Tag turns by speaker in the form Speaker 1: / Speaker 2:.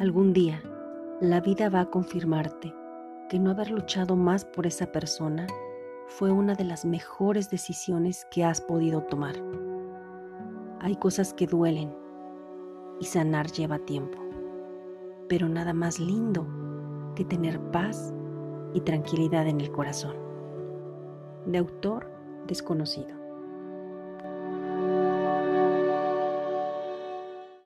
Speaker 1: Algún día, la vida va a confirmarte que no haber luchado más por esa persona fue una de las mejores decisiones que has podido tomar. Hay cosas que duelen y sanar lleva tiempo, pero nada más lindo que tener paz y tranquilidad en el corazón. De autor desconocido.